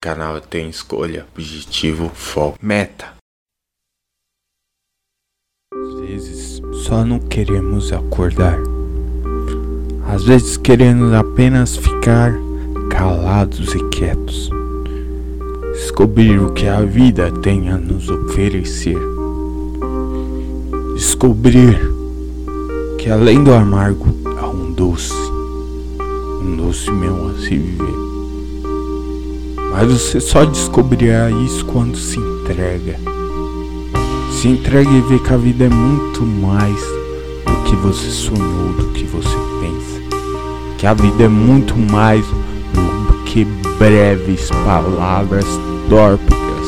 Canal tem escolha, objetivo, foco, meta. Às vezes só não queremos acordar. Às vezes queremos apenas ficar calados e quietos. Descobrir o que a vida tem a nos oferecer. Descobrir que além do amargo há um doce. Um doce mesmo a se viver. Mas você só descobrirá isso quando se entrega. Se entrega e vê que a vida é muito mais do que você sonhou, do que você pensa. Que a vida é muito mais do que breves palavras tórpidas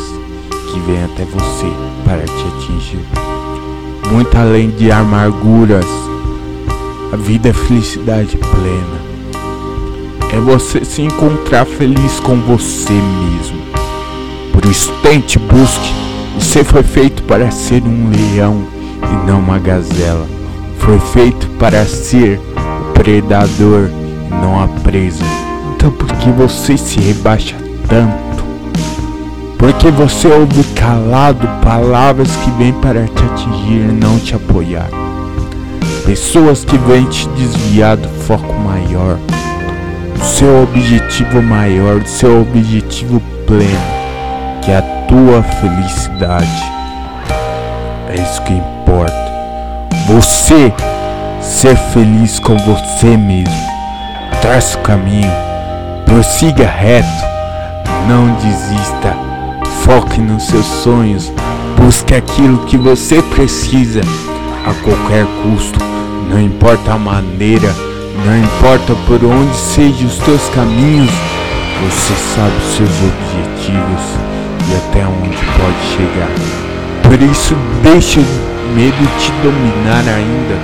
que vêm até você para te atingir. Muito além de amarguras, a vida é felicidade plena é você se encontrar feliz com você mesmo. Por isso, busque. Você foi feito para ser um leão e não uma gazela. Foi feito para ser o predador e não a presa. Então, por que você se rebaixa tanto? Porque você ouve calado palavras que vêm para te atingir e não te apoiar. Pessoas que vêm te desviar do foco maior seu objetivo maior, seu objetivo pleno, que é a tua felicidade. É isso que importa. Você ser feliz com você mesmo. Traça o caminho, prossiga reto, não desista, foque nos seus sonhos, busque aquilo que você precisa a qualquer custo, não importa a maneira não importa por onde sejam os teus caminhos, você sabe os seus objetivos e até onde pode chegar. Por isso, deixa o medo te dominar ainda.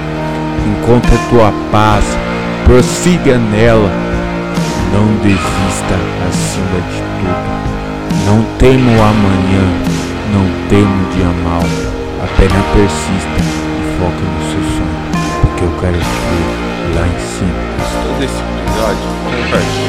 Encontre a tua paz, prossiga nela. Não desista acima de tudo. Não temo o amanhã, não temo o dia mal. Apenas persista e foca no seu sonho, porque eu quero te ver lá em cima. Episódio?